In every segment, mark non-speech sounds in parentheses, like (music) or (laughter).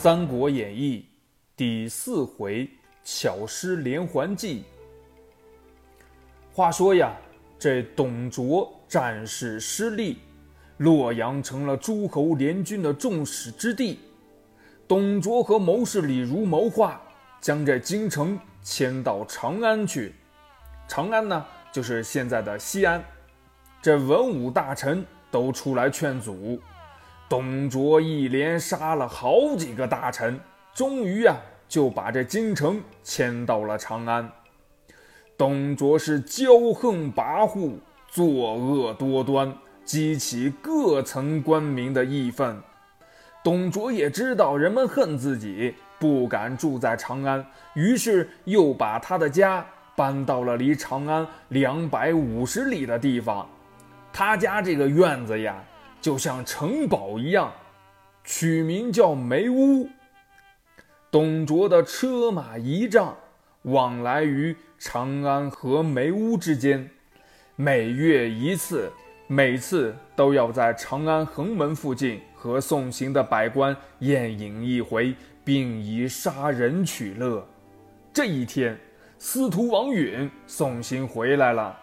三国演义》第四回巧施连环计。话说呀，这董卓战事失利，洛阳成了诸侯联军的众矢之的。董卓和谋士李儒谋划，将这京城迁到长安去。长安呢，就是现在的西安。这文武大臣都出来劝阻。董卓一连杀了好几个大臣，终于呀就把这京城迁到了长安。董卓是骄横跋扈、作恶多端，激起各层官民的义愤。董卓也知道人们恨自己，不敢住在长安，于是又把他的家搬到了离长安两百五十里的地方。他家这个院子呀。就像城堡一样，取名叫梅屋。董卓的车马仪仗往来于长安和梅屋之间，每月一次，每次都要在长安横门附近和送行的百官宴饮一回，并以杀人取乐。这一天，司徒王允送行回来了，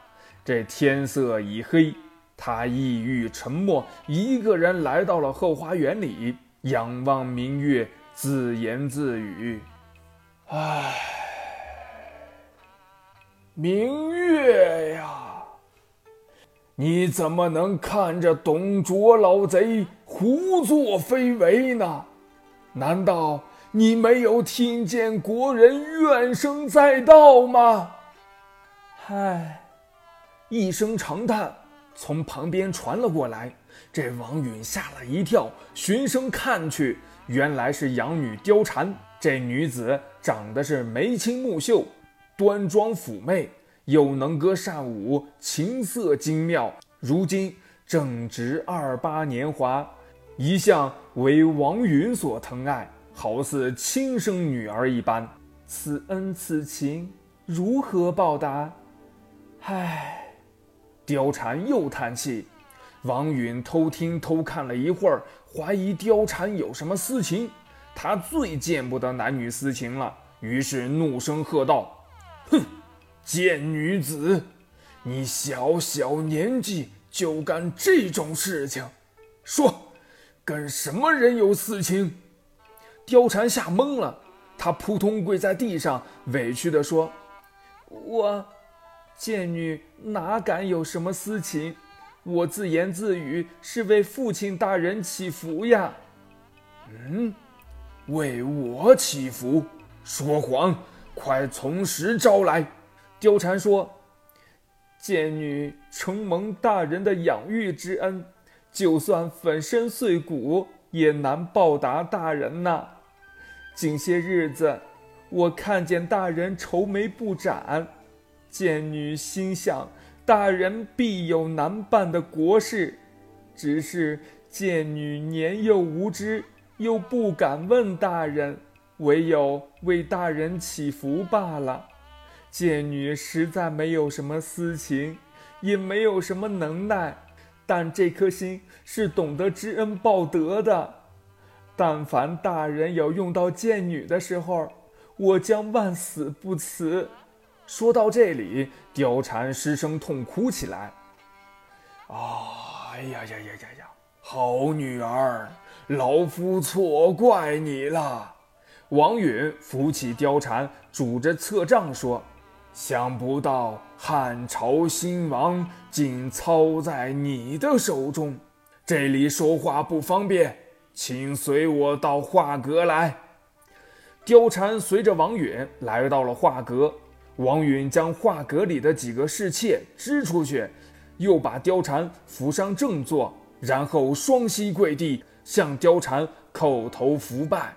这天色已黑。他抑郁沉默，一个人来到了后花园里，仰望明月，自言自语：“唉，明月呀，你怎么能看着董卓老贼胡作非为呢？难道你没有听见国人怨声载道吗？”唉，一声长叹。从旁边传了过来，这王允吓了一跳，循声看去，原来是养女貂蝉。这女子长得是眉清目秀，端庄妩媚，又能歌善舞，琴瑟精妙。如今正值二八年华，一向为王允所疼爱，好似亲生女儿一般。此恩此情，如何报答？唉。貂蝉又叹气，王允偷听偷看了一会儿，怀疑貂蝉有什么私情。他最见不得男女私情了，于是怒声喝道：“哼，贱女子，你小小年纪就干这种事情，说，跟什么人有私情？”貂蝉吓懵了，她扑通跪在地上，委屈地说：“我。”贱女哪敢有什么私情？我自言自语是为父亲大人祈福呀。嗯，为我祈福？说谎！快从实招来！貂蝉说：“贱女承蒙大人的养育之恩，就算粉身碎骨也难报答大人呐。近些日子，我看见大人愁眉不展。”贱女心想，大人必有难办的国事，只是贱女年幼无知，又不敢问大人，唯有为大人祈福罢了。贱女实在没有什么私情，也没有什么能耐，但这颗心是懂得知恩报德的。但凡大人有用到贱女的时候，我将万死不辞。说到这里，貂蝉失声痛哭起来。哎呀呀呀呀呀！好女儿，老夫错怪你了。王允扶起貂蝉，拄着侧杖说：“想不到汉朝兴亡竟操在你的手中，这里说话不方便，请随我到画阁来。”貂蝉随着王允来到了画阁。王允将画阁里的几个侍妾支出去，又把貂蝉扶上正座，然后双膝跪地，向貂蝉叩头伏拜。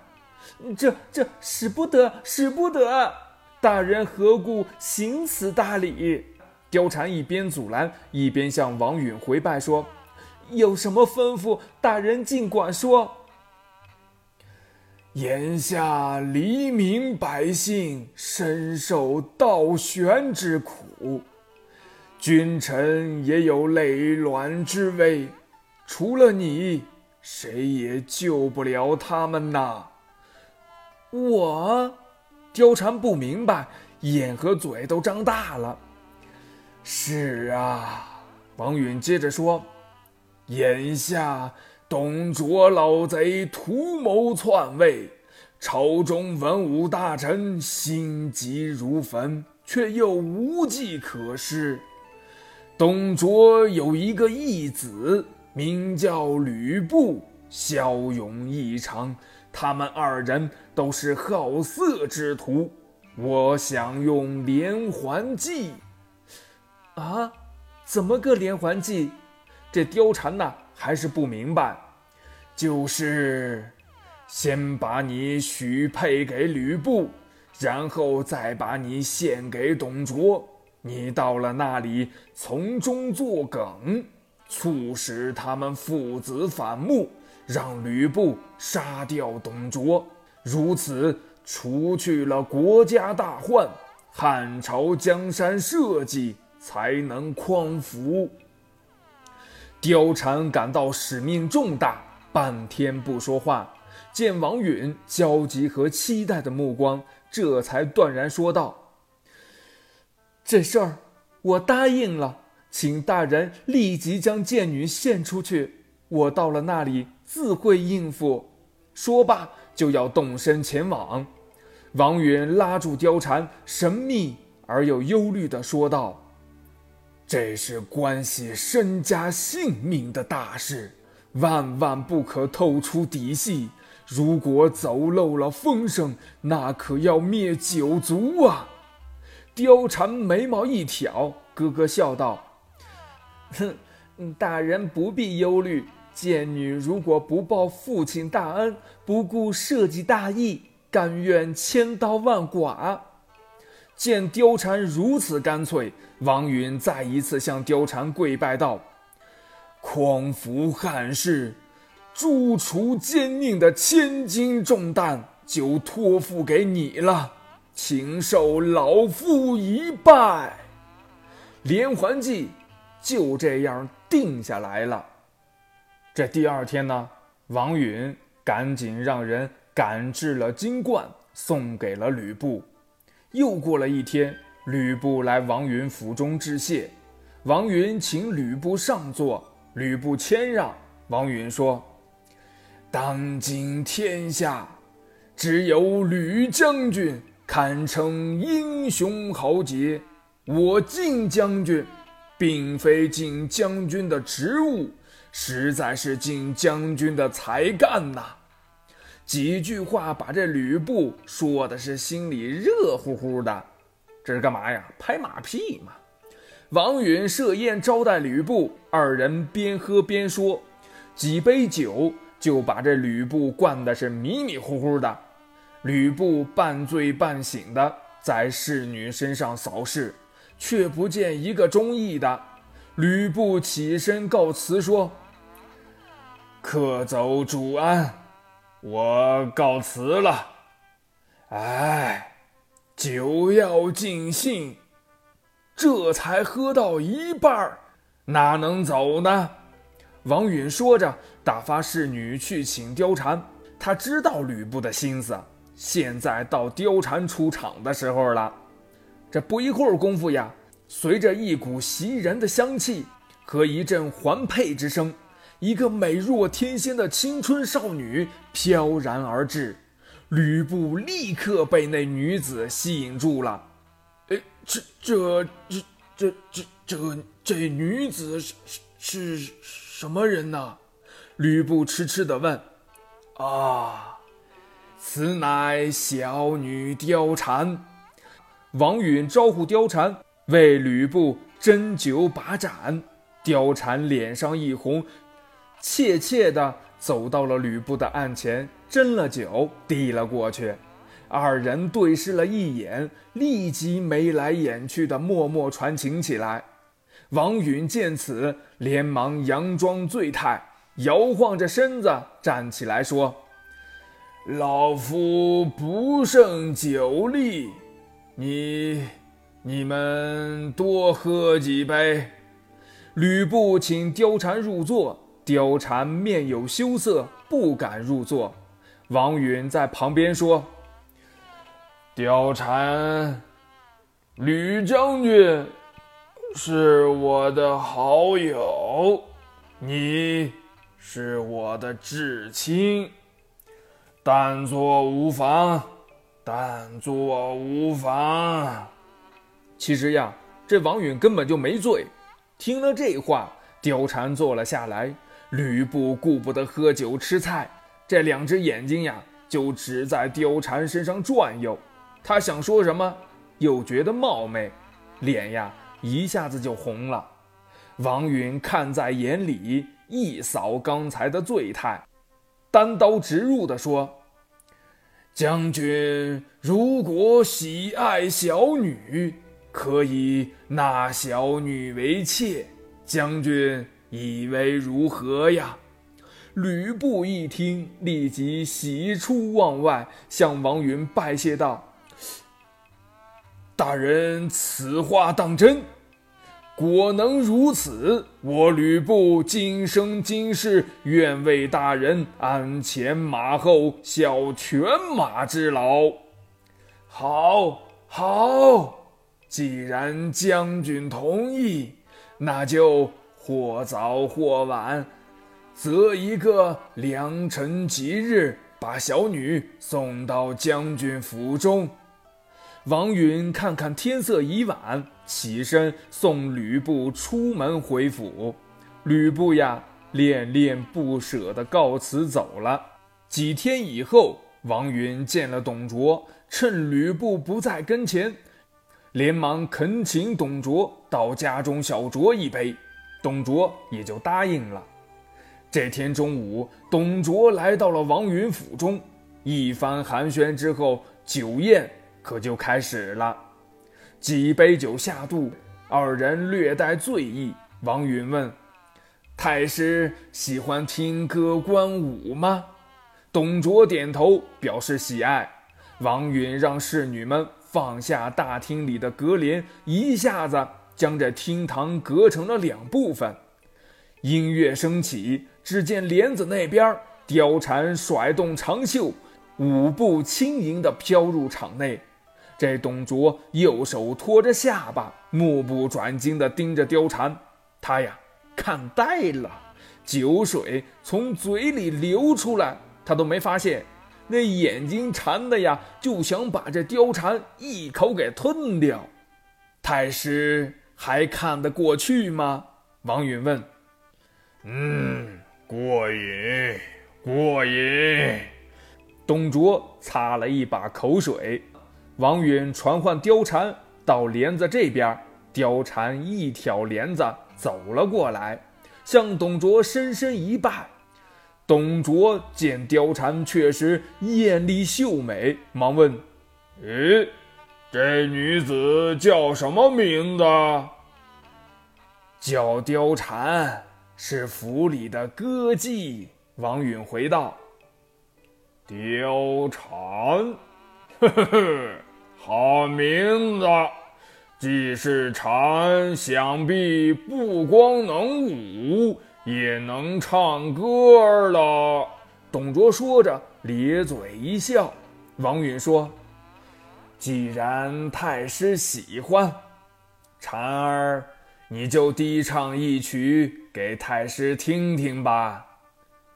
这这使不得，使不得！大人何故行此大礼？貂蝉一边阻拦，一边向王允回拜说：“有什么吩咐，大人尽管说。”眼下黎民百姓深受倒悬之苦，君臣也有累卵之危，除了你，谁也救不了他们呐！我，貂蝉不明白，眼和嘴都张大了。是啊，王允接着说：“眼下董卓老贼图谋篡位，朝中文武大臣心急如焚，却又无计可施。董卓有一个义子，名叫吕布，骁勇异常。”他们二人都是好色之徒，我想用连环计。啊，怎么个连环计？这貂蝉呐还是不明白。就是先把你许配给吕布，然后再把你献给董卓。你到了那里，从中作梗，促使他们父子反目。让吕布杀掉董卓，如此除去了国家大患，汉朝江山社稷才能匡扶。貂蝉感到使命重大，半天不说话。见王允焦急和期待的目光，这才断然说道：“这事儿我答应了，请大人立即将贱女献出去。我到了那里。”自会应付。说罢，就要动身前往。王允拉住貂蝉，神秘而又忧虑地说道：“这是关系身家性命的大事，万万不可透出底细。如果走漏了风声，那可要灭九族啊！”貂蝉眉毛一挑，咯咯笑道：“哼，(laughs) 大人不必忧虑。”贱女如果不报父亲大恩，不顾社稷大义，甘愿千刀万剐。见貂蝉如此干脆，王允再一次向貂蝉跪拜道：“匡扶汉室，诛除奸佞的千斤重担就托付给你了，请受老夫一拜。”连环计就这样定下来了。这第二天呢，王允赶紧让人赶制了金冠，送给了吕布。又过了一天，吕布来王允府中致谢，王允请吕布上座，吕布谦让。王允说：“当今天下，只有吕将军堪称英雄豪杰，我晋将军，并非晋将军的职务。”实在是晋将军的才干呐！几句话把这吕布说的是心里热乎乎的。这是干嘛呀？拍马屁嘛！王允设宴招待吕布，二人边喝边说，几杯酒就把这吕布灌的是迷迷糊糊的。吕布半醉半醒的在侍女身上扫视，却不见一个中意的。吕布起身告辞说：“客走主安，我告辞了。”哎，酒要尽兴，这才喝到一半儿哪能走呢？王允说着，打发侍女去请貂蝉。他知道吕布的心思，现在到貂蝉出场的时候了。这不一会儿功夫呀。随着一股袭人的香气和一阵环佩之声，一个美若天仙的青春少女飘然而至。吕布立刻被那女子吸引住了。哎，这这这这这这这女子是是是什么人呢？吕布痴痴地问。啊，此乃小女貂蝉。王允招呼貂蝉。为吕布斟酒把盏，貂蝉脸上一红，怯怯地走到了吕布的案前，斟了酒递了过去。二人对视了一眼，立即眉来眼去的默默传情起来。王允见此，连忙佯装醉态，摇晃着身子站起来说：“老夫不胜酒力，你。”你们多喝几杯。吕布请貂蝉入座，貂蝉面有羞涩，不敢入座。王允在旁边说：“貂蝉，吕将军是我的好友，你是我的至亲，但坐无妨，但坐无妨。其实呀，这王允根本就没醉。听了这话，貂蝉坐了下来。吕布顾不得喝酒吃菜，这两只眼睛呀，就只在貂蝉身上转悠。他想说什么，又觉得冒昧，脸呀一下子就红了。王允看在眼里，一扫刚才的醉态，单刀直入地说：“将军如果喜爱小女，可以纳小女为妾。将军以为如何呀？”吕布一听，立即喜出望外，向王允拜谢道。大人此话当真？果能如此，我吕布今生今世愿为大人鞍前马后，效犬马之劳。好，好，既然将军同意，那就或早或晚，择一个良辰吉日，把小女送到将军府中。王允看看天色已晚，起身送吕布出门回府。吕布呀，恋恋不舍地告辞走了。几天以后，王允见了董卓，趁吕布不在跟前，连忙恳请董卓到家中小酌一杯。董卓也就答应了。这天中午，董卓来到了王允府中，一番寒暄之后，酒宴。可就开始了，几杯酒下肚，二人略带醉意。王允问：“太师喜欢听歌观舞吗？”董卓点头表示喜爱。王允让侍女们放下大厅里的隔帘，一下子将这厅堂隔成了两部分。音乐升起，只见帘子那边，貂蝉甩动长袖，舞步轻盈地飘入场内。这董卓右手托着下巴，目不转睛地盯着貂蝉。他呀，看呆了，酒水从嘴里流出来，他都没发现。那眼睛馋的呀，就想把这貂蝉一口给吞掉。太师还看得过去吗？王允问。嗯，过瘾，过瘾。董卓擦了一把口水。王允传唤貂蝉到帘子这边，貂蝉一挑帘子走了过来，向董卓深深一拜。董卓见貂蝉确实艳丽秀美，忙问：“咦，这女子叫什么名字？”“叫貂蝉，是府里的歌妓。”王允回道。“貂蝉，呵呵呵。”好名字，既是蝉，想必不光能舞，也能唱歌了。董卓说着，咧嘴一笑。王允说：“既然太师喜欢，蝉儿，你就低唱一曲给太师听听吧。”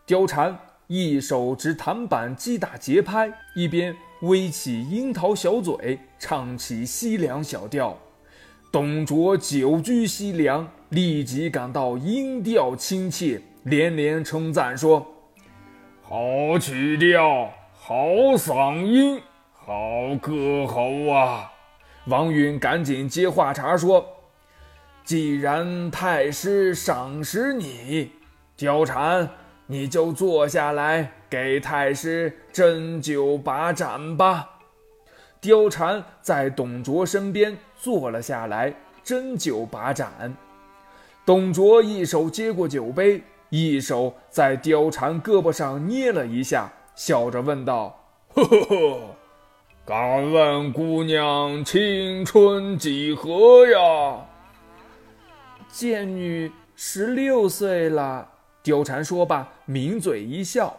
貂蝉一手执弹板击打节拍，一边。微起樱桃小嘴，唱起西凉小调。董卓久居西凉，立即感到音调亲切，连连称赞说：“好曲调，好嗓音，好歌喉啊！”王允赶紧接话茬说：“既然太师赏识你，貂蝉，你就坐下来。”给太师斟酒把盏吧。貂蝉在董卓身边坐了下来，斟酒把盏。董卓一手接过酒杯，一手在貂蝉胳膊上捏了一下，笑着问道：“呵呵呵，敢问姑娘青春几何呀？”“贱女十六岁了。”貂蝉说罢，抿嘴一笑。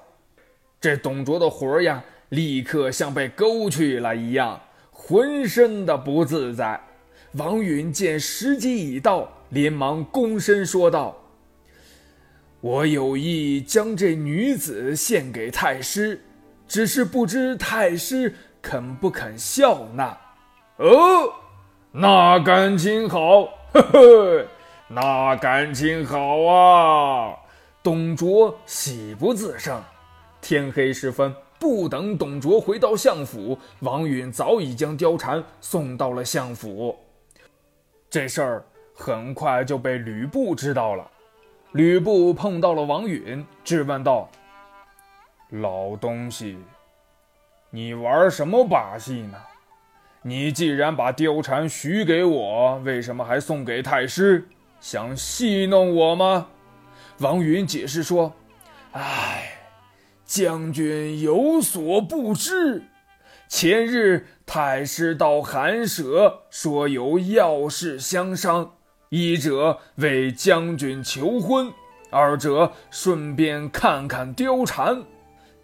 这董卓的魂儿呀，立刻像被勾去了一样，浑身的不自在。王允见时机已到，连忙躬身说道：“我有意将这女子献给太师，只是不知太师肯不肯笑纳。”哦，那感情好，(laughs) 呵呵，那感情好啊！董卓喜不自胜。天黑时分。不等董卓回到相府，王允早已将貂蝉送到了相府。这事儿很快就被吕布知道了。吕布碰到了王允，质问道：“老东西，你玩什么把戏呢？你既然把貂蝉许给我，为什么还送给太师？想戏弄我吗？”王允解释说：“哎。”将军有所不知，前日太师到寒舍，说有要事相商，一者为将军求婚，二者顺便看看貂蝉。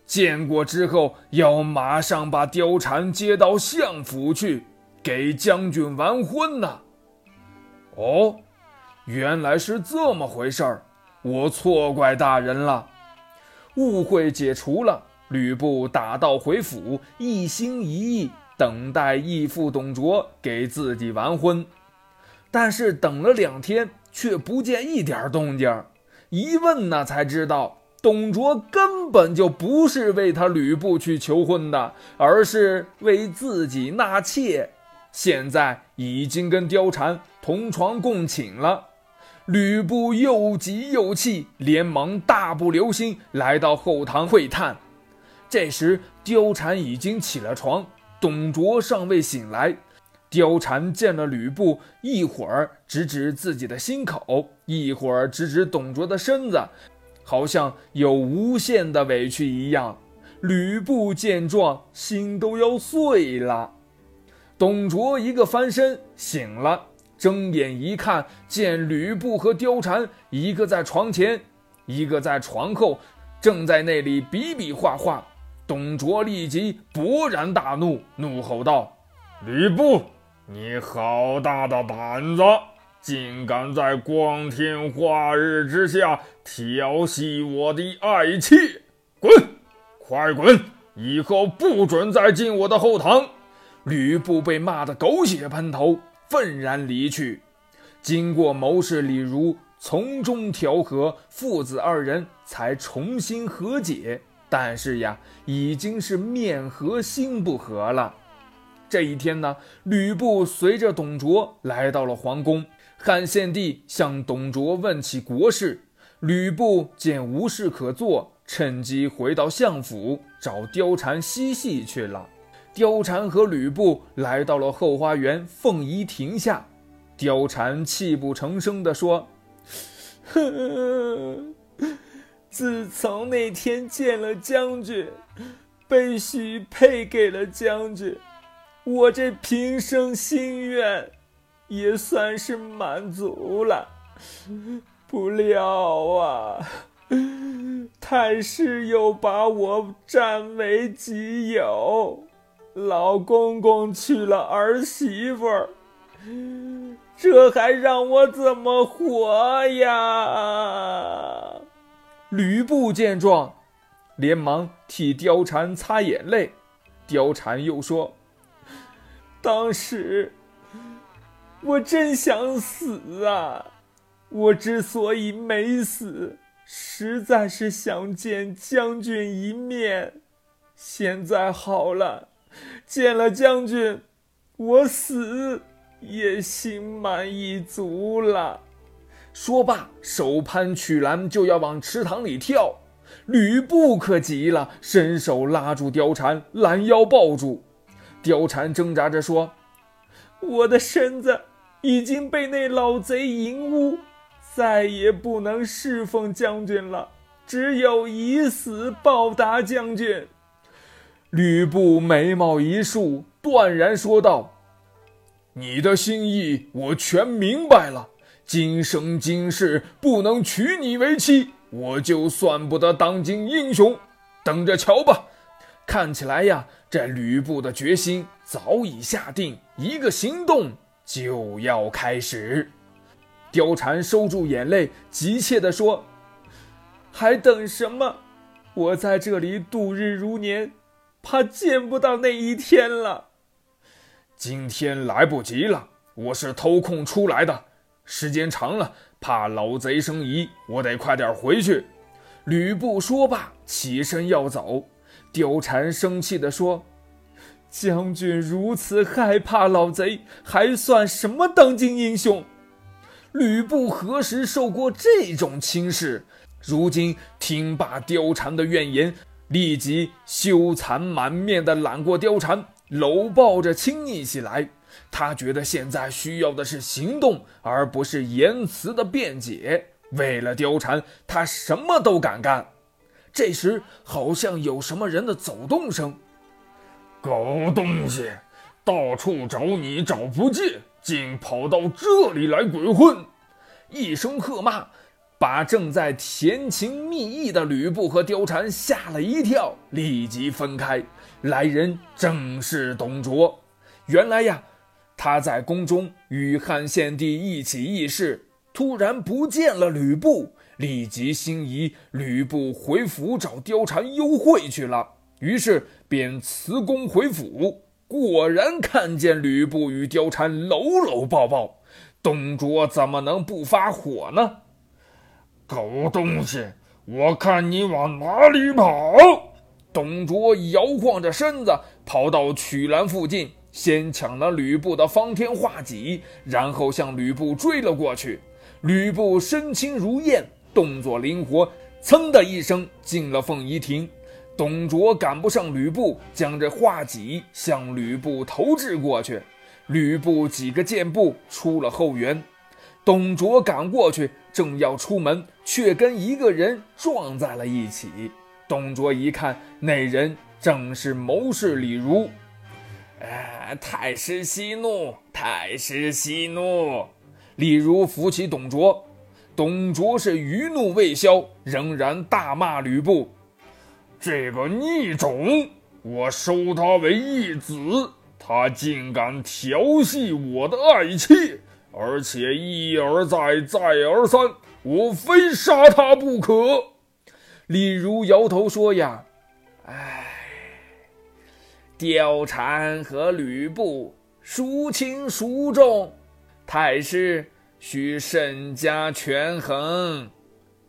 见过之后，要马上把貂蝉接到相府去，给将军完婚呢。哦，原来是这么回事儿，我错怪大人了。误会解除了，吕布打道回府，一心一意等待义父董卓给自己完婚。但是等了两天，却不见一点动静。一问呢，才知道董卓根本就不是为他吕布去求婚的，而是为自己纳妾。现在已经跟貂蝉同床共寝了。吕布又急又气，连忙大步流星来到后堂会探。这时，貂蝉已经起了床，董卓尚未醒来。貂蝉见了吕布，一会儿指指自己的心口，一会儿指指董卓的身子，好像有无限的委屈一样。吕布见状，心都要碎了。董卓一个翻身醒了。睁眼一看，见吕布和貂蝉，一个在床前，一个在床后，正在那里比比划划。董卓立即勃然大怒，怒吼道：“吕布，你好大的胆子，竟敢在光天化日之下调戏我的爱妾！滚，快滚！以后不准再进我的后堂！”吕布被骂得狗血喷头。愤然离去，经过谋士李儒从中调和，父子二人才重新和解。但是呀，已经是面和心不和了。这一天呢，吕布随着董卓来到了皇宫，汉献帝向董卓问起国事，吕布见无事可做，趁机回到相府找貂蝉嬉戏去了。貂蝉和吕布来到了后花园凤仪亭下，貂蝉泣不成声地说：“ (laughs) 自从那天见了将军，被许配给了将军，我这平生心愿也算是满足了。不料啊，太师又把我占为己有。”老公公娶了儿媳妇儿，这还让我怎么活呀？吕布见状，连忙替貂蝉擦眼泪。貂蝉又说：“当时我真想死啊！我之所以没死，实在是想见将军一面。现在好了。”见了将军，我死也心满意足了。说罢，手攀曲栏就要往池塘里跳。吕布可急了，伸手拉住貂蝉，拦腰抱住。貂蝉挣扎着说：“我的身子已经被那老贼淫污，再也不能侍奉将军了，只有以死报答将军。”吕布眉毛一竖，断然说道：“你的心意我全明白了。今生今世不能娶你为妻，我就算不得当今英雄。等着瞧吧，看起来呀，这吕布的决心早已下定，一个行动就要开始。貂蝉收住眼泪，急切地说：“还等什么？我在这里度日如年，怕见不到那一天了。今天来不及了，我是偷空出来的，时间长了，怕老贼生疑，我得快点回去。”吕布说罢，起身要走。貂蝉生气地说：“将军如此害怕老贼，还算什么当今英雄？吕布何时受过这种轻视？如今听罢貂蝉的怨言，立即羞惭满面的揽过貂蝉，搂抱着亲昵起来。他觉得现在需要的是行动，而不是言辞的辩解。为了貂蝉，他什么都敢干。”这时，好像有什么人的走动声。狗东西，到处找你找不见，竟跑到这里来鬼混！一声喝骂，把正在甜情蜜意的吕布和貂蝉吓了一跳，立即分开。来人正是董卓。原来呀，他在宫中与汉献帝一起议事，突然不见了吕布。立即心仪吕布回府找貂蝉幽会去了，于是便辞宫回府。果然看见吕布与貂蝉搂搂抱抱，董卓怎么能不发火呢？狗东西，我看你往哪里跑！董卓摇晃着身子跑到曲栏附近，先抢了吕布的方天画戟，然后向吕布追了过去。吕布身轻如燕。动作灵活，噌的一声进了凤仪亭。董卓赶不上吕布，将这画戟向吕布投掷过去。吕布几个箭步出了后园。董卓赶过去，正要出门，却跟一个人撞在了一起。董卓一看，那人正是谋士李儒。哎，太师息怒，太师息怒！李儒扶起董卓。董卓是余怒未消，仍然大骂吕布：“这个逆种，我收他为义子，他竟敢调戏我的爱妾，而且一而再，再而三，我非杀他不可。”李儒摇头说：“呀，唉，貂蝉和吕布孰轻孰重？太师。”需慎加权衡。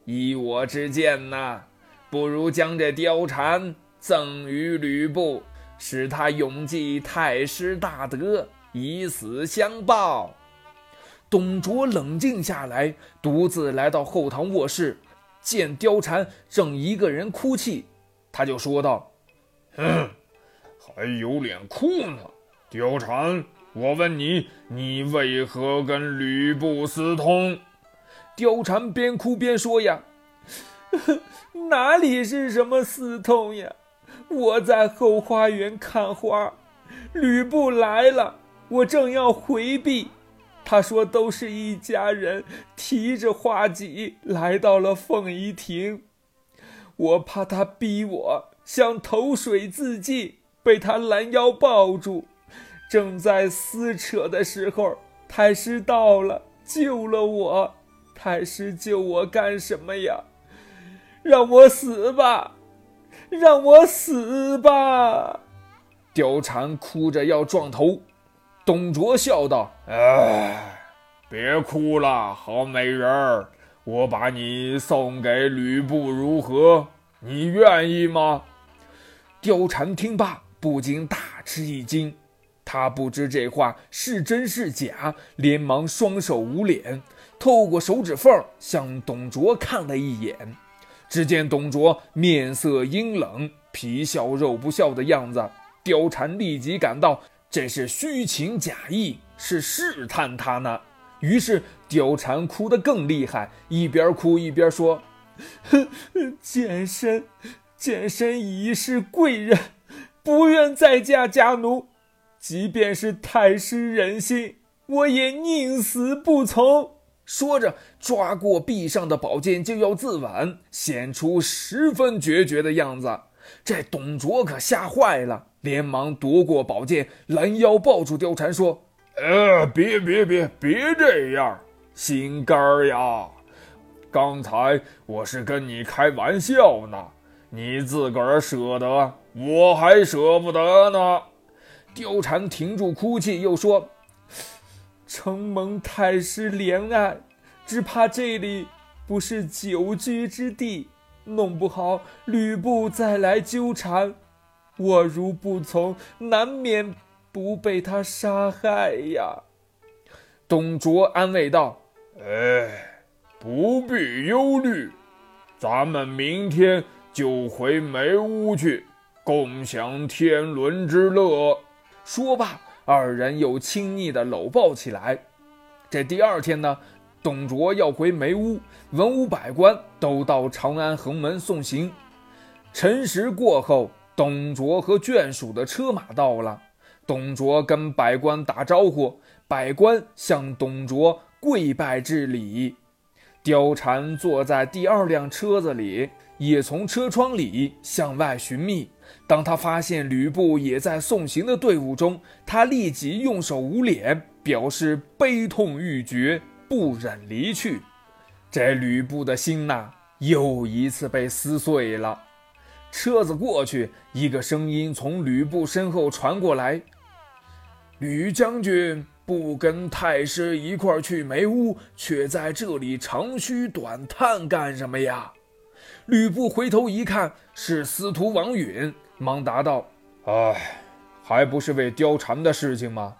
依我之见呐，不如将这貂蝉赠与吕布，使他永记太师大德，以死相报。董卓冷静下来，独自来到后堂卧室，见貂蝉正一个人哭泣，他就说道：“哼，还有脸哭呢，貂蝉。”我问你，你为何跟吕布私通？貂蝉边哭边说：“呀，(laughs) 哪里是什么私通呀？我在后花园看花，吕布来了，我正要回避，他说都是一家人，提着画戟来到了凤仪亭，我怕他逼我，想投水自尽，被他拦腰抱住。”正在撕扯的时候，太师到了，救了我。太师救我干什么呀？让我死吧，让我死吧！貂蝉哭着要撞头。董卓笑道：“哎，别哭了，好美人儿，我把你送给吕布如何？你愿意吗？”貂蝉听罢，不禁大吃一惊。他不知这话是真是假，连忙双手捂脸，透过手指缝向董卓看了一眼。只见董卓面色阴冷，皮笑肉不笑的样子。貂蝉立即感到这是虚情假意，是试探他呢。于是貂蝉哭得更厉害，一边哭一边说：“简 (laughs) 身，简身已是贵人，不愿再嫁家奴。”即便是太师忍心，我也宁死不从。说着，抓过臂上的宝剑就要自刎，显出十分决绝的样子。这董卓可吓坏了，连忙夺过宝剑，拦腰抱住貂蝉，说：“呃，别别别别这样，心肝儿呀！刚才我是跟你开玩笑呢，你自个儿舍得，我还舍不得呢。”貂蝉停住哭泣，又说：“承蒙太师怜爱，只怕这里不是久居之地。”弄不好吕布再来纠缠，我如不从，难免不被他杀害呀。董卓安慰道：“哎，不必忧虑，咱们明天就回梅屋去，共享天伦之乐。”说罢，二人又亲昵地搂抱起来。这第二天呢？董卓要回梅屋，文武百官都到长安横门送行。辰时过后，董卓和眷属的车马到了。董卓跟百官打招呼，百官向董卓跪拜致礼。貂蝉坐在第二辆车子里，也从车窗里向外寻觅。当他发现吕布也在送行的队伍中，他立即用手捂脸，表示悲痛欲绝。不忍离去，这吕布的心呐，又一次被撕碎了。车子过去，一个声音从吕布身后传过来：“吕将军不跟太师一块去梅屋，却在这里长吁短叹干什么呀？”吕布回头一看，是司徒王允，忙答道：“哎，还不是为貂蝉的事情吗？”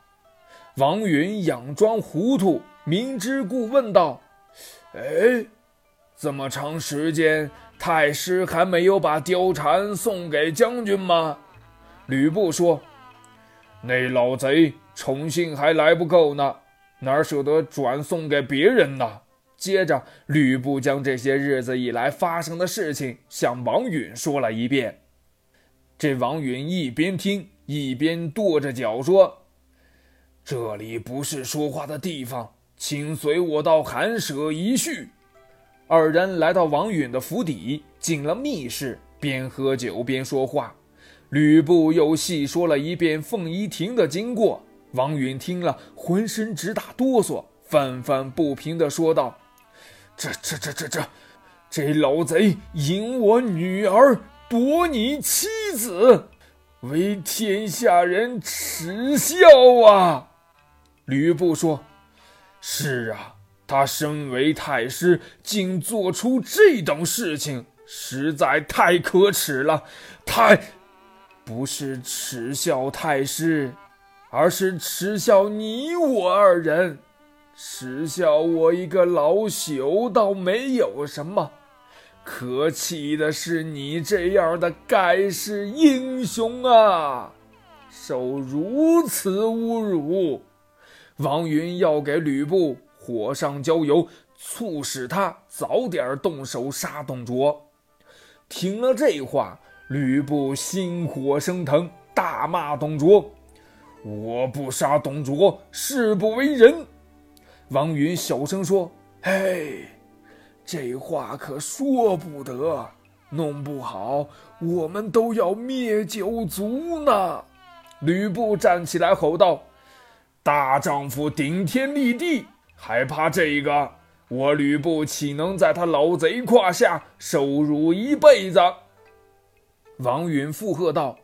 王允佯装糊涂。明知故问道：“哎，这么长时间，太师还没有把貂蝉送给将军吗？”吕布说：“那老贼宠幸还来不够呢，哪舍得转送给别人呢？”接着，吕布将这些日子以来发生的事情向王允说了一遍。这王允一边听一边跺着脚说：“这里不是说话的地方。”请随我到寒舍一叙。二人来到王允的府邸，进了密室，边喝酒边说话。吕布又细说了一遍凤仪亭的经过。王允听了，浑身直打哆嗦，愤愤不平地说道：“这、这、这、这、这，这老贼引我女儿，夺你妻子，为天下人耻笑啊！”吕布说。是啊，他身为太师，竟做出这等事情，实在太可耻了。太不是耻笑太师，而是耻笑你我二人。耻笑我一个老朽倒没有什么，可气的是你这样的盖世英雄啊，受如此侮辱。王允要给吕布火上浇油，促使他早点动手杀董卓。听了这话，吕布心火升腾，大骂董卓：“我不杀董卓，誓不为人。”王允小声说：“嘿，这话可说不得，弄不好我们都要灭九族呢。”吕布站起来吼道。大丈夫顶天立地，还怕这个？我吕布岂能在他老贼胯下受辱一辈子？王允附和道：“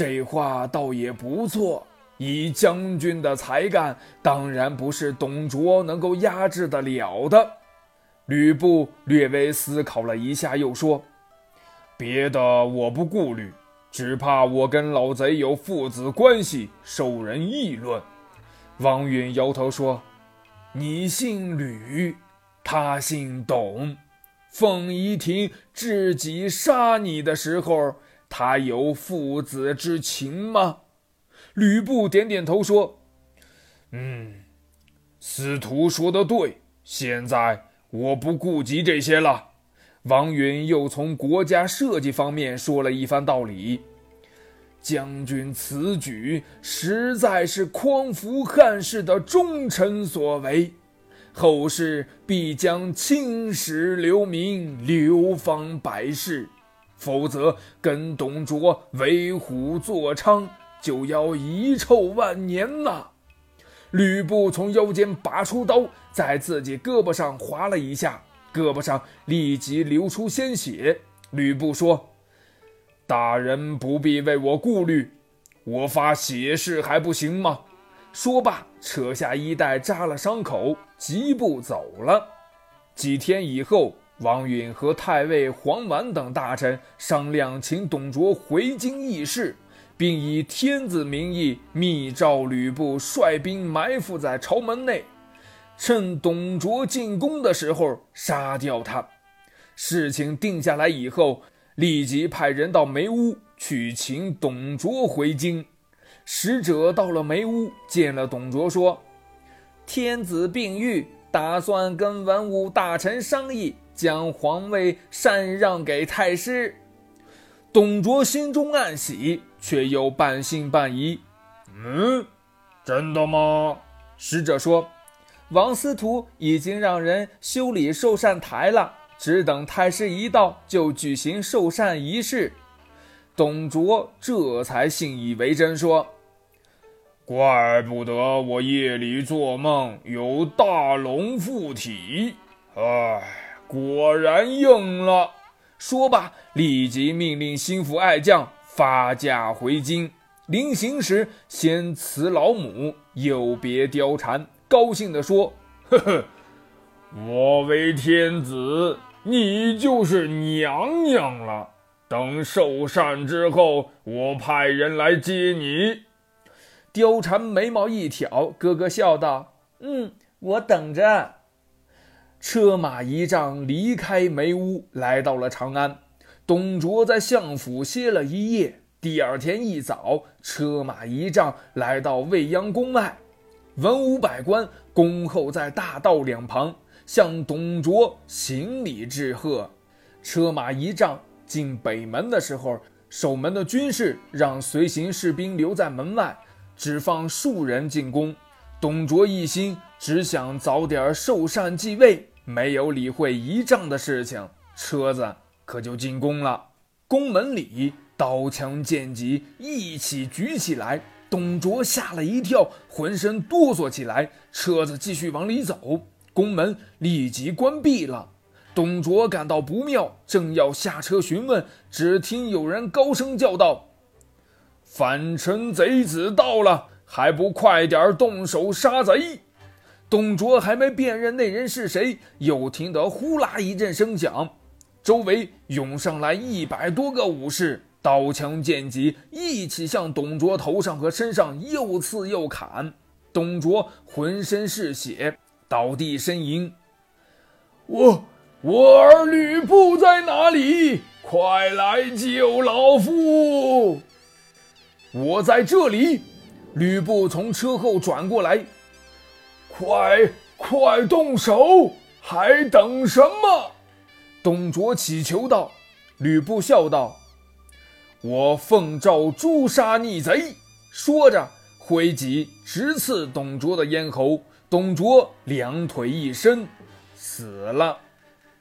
这话倒也不错。以将军的才干，当然不是董卓能够压制得了的。”吕布略微思考了一下，又说：“别的我不顾虑，只怕我跟老贼有父子关系，受人议论。”王允摇头说：“你姓吕，他姓董。凤仪亭知己杀你的时候，他有父子之情吗？”吕布点点头说：“嗯，司徒说的对。现在我不顾及这些了。”王允又从国家设计方面说了一番道理。将军此举实在是匡扶汉室的忠臣所为，后世必将青史留名，流芳百世。否则跟董卓为虎作伥，就要遗臭万年呐！吕布从腰间拔出刀，在自己胳膊上划了一下，胳膊上立即流出鲜血。吕布说：“大人不必为我顾虑，我发血誓还不行吗？”说罢，扯下衣带扎了伤口，疾步走了。几天以后，王允和太尉黄绾等大臣商量，请董卓回京议事。并以天子名义密诏吕布率兵埋伏在朝门内，趁董卓进宫的时候杀掉他。事情定下来以后，立即派人到梅屋去请董卓回京。使者到了梅屋，见了董卓，说：“天子病愈，打算跟文武大臣商议，将皇位禅让给太师。”董卓心中暗喜。却又半信半疑。嗯，真的吗？使者说，王司徒已经让人修理寿善台了，只等太师一到，就举行寿善仪式。董卓这才信以为真，说：“怪不得我夜里做梦有大龙附体，唉，果然应了。”说罢，立即命令心腹爱将。发驾回京，临行时先辞老母，又别貂蝉，高兴地说：“呵呵，我为天子，你就是娘娘了。等寿善之后，我派人来接你。”貂蝉眉毛一挑，咯咯笑道：“嗯，我等着。”车马仪仗离开梅屋，来到了长安。董卓在相府歇了一夜，第二天一早，车马仪仗来到未央宫外，文武百官恭候在大道两旁，向董卓行礼致贺。车马仪仗进北门的时候，守门的军士让随行士兵留在门外，只放数人进宫。董卓一心只想早点受禅继位，没有理会仪仗的事情。车子。可就进宫了，宫门里刀枪剑戟一起举起来，董卓吓了一跳，浑身哆嗦起来。车子继续往里走，宫门立即关闭了。董卓感到不妙，正要下车询问，只听有人高声叫道：“反臣贼子到了，还不快点动手杀贼！”董卓还没辨认那人是谁，又听得呼啦一阵声响。周围涌上来一百多个武士，刀枪剑戟一起向董卓头上和身上又刺又砍。董卓浑身是血，倒地呻吟：“我我儿吕布在哪里？快来救老夫！”我在这里。吕布从车后转过来：“快快动手！还等什么？”董卓乞求道：“吕布笑道：‘我奉诏诛杀逆贼。’说着，挥戟直刺董卓的咽喉。董卓两腿一伸，死了。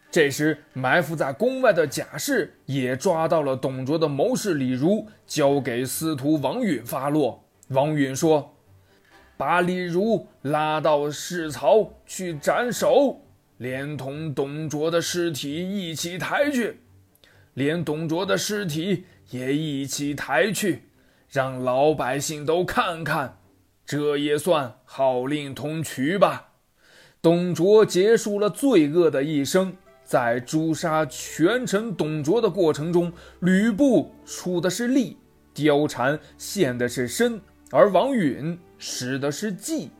这时，埋伏在宫外的贾氏也抓到了董卓的谋士李儒，交给司徒王允发落。王允说：‘把李儒拉到市曹去斩首。’”连同董卓的尸体一起抬去，连董卓的尸体也一起抬去，让老百姓都看看，这也算号令同渠吧。董卓结束了罪恶的一生，在诛杀权臣董卓的过程中，吕布出的是力，貂蝉献的是身，而王允使的是计。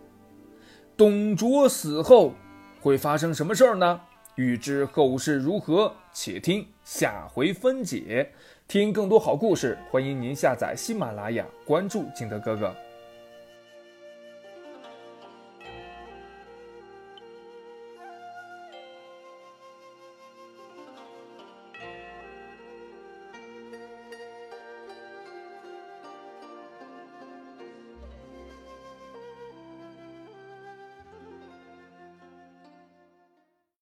董卓死后。会发生什么事儿呢？欲知后事如何，且听下回分解。听更多好故事，欢迎您下载喜马拉雅，关注金德哥哥。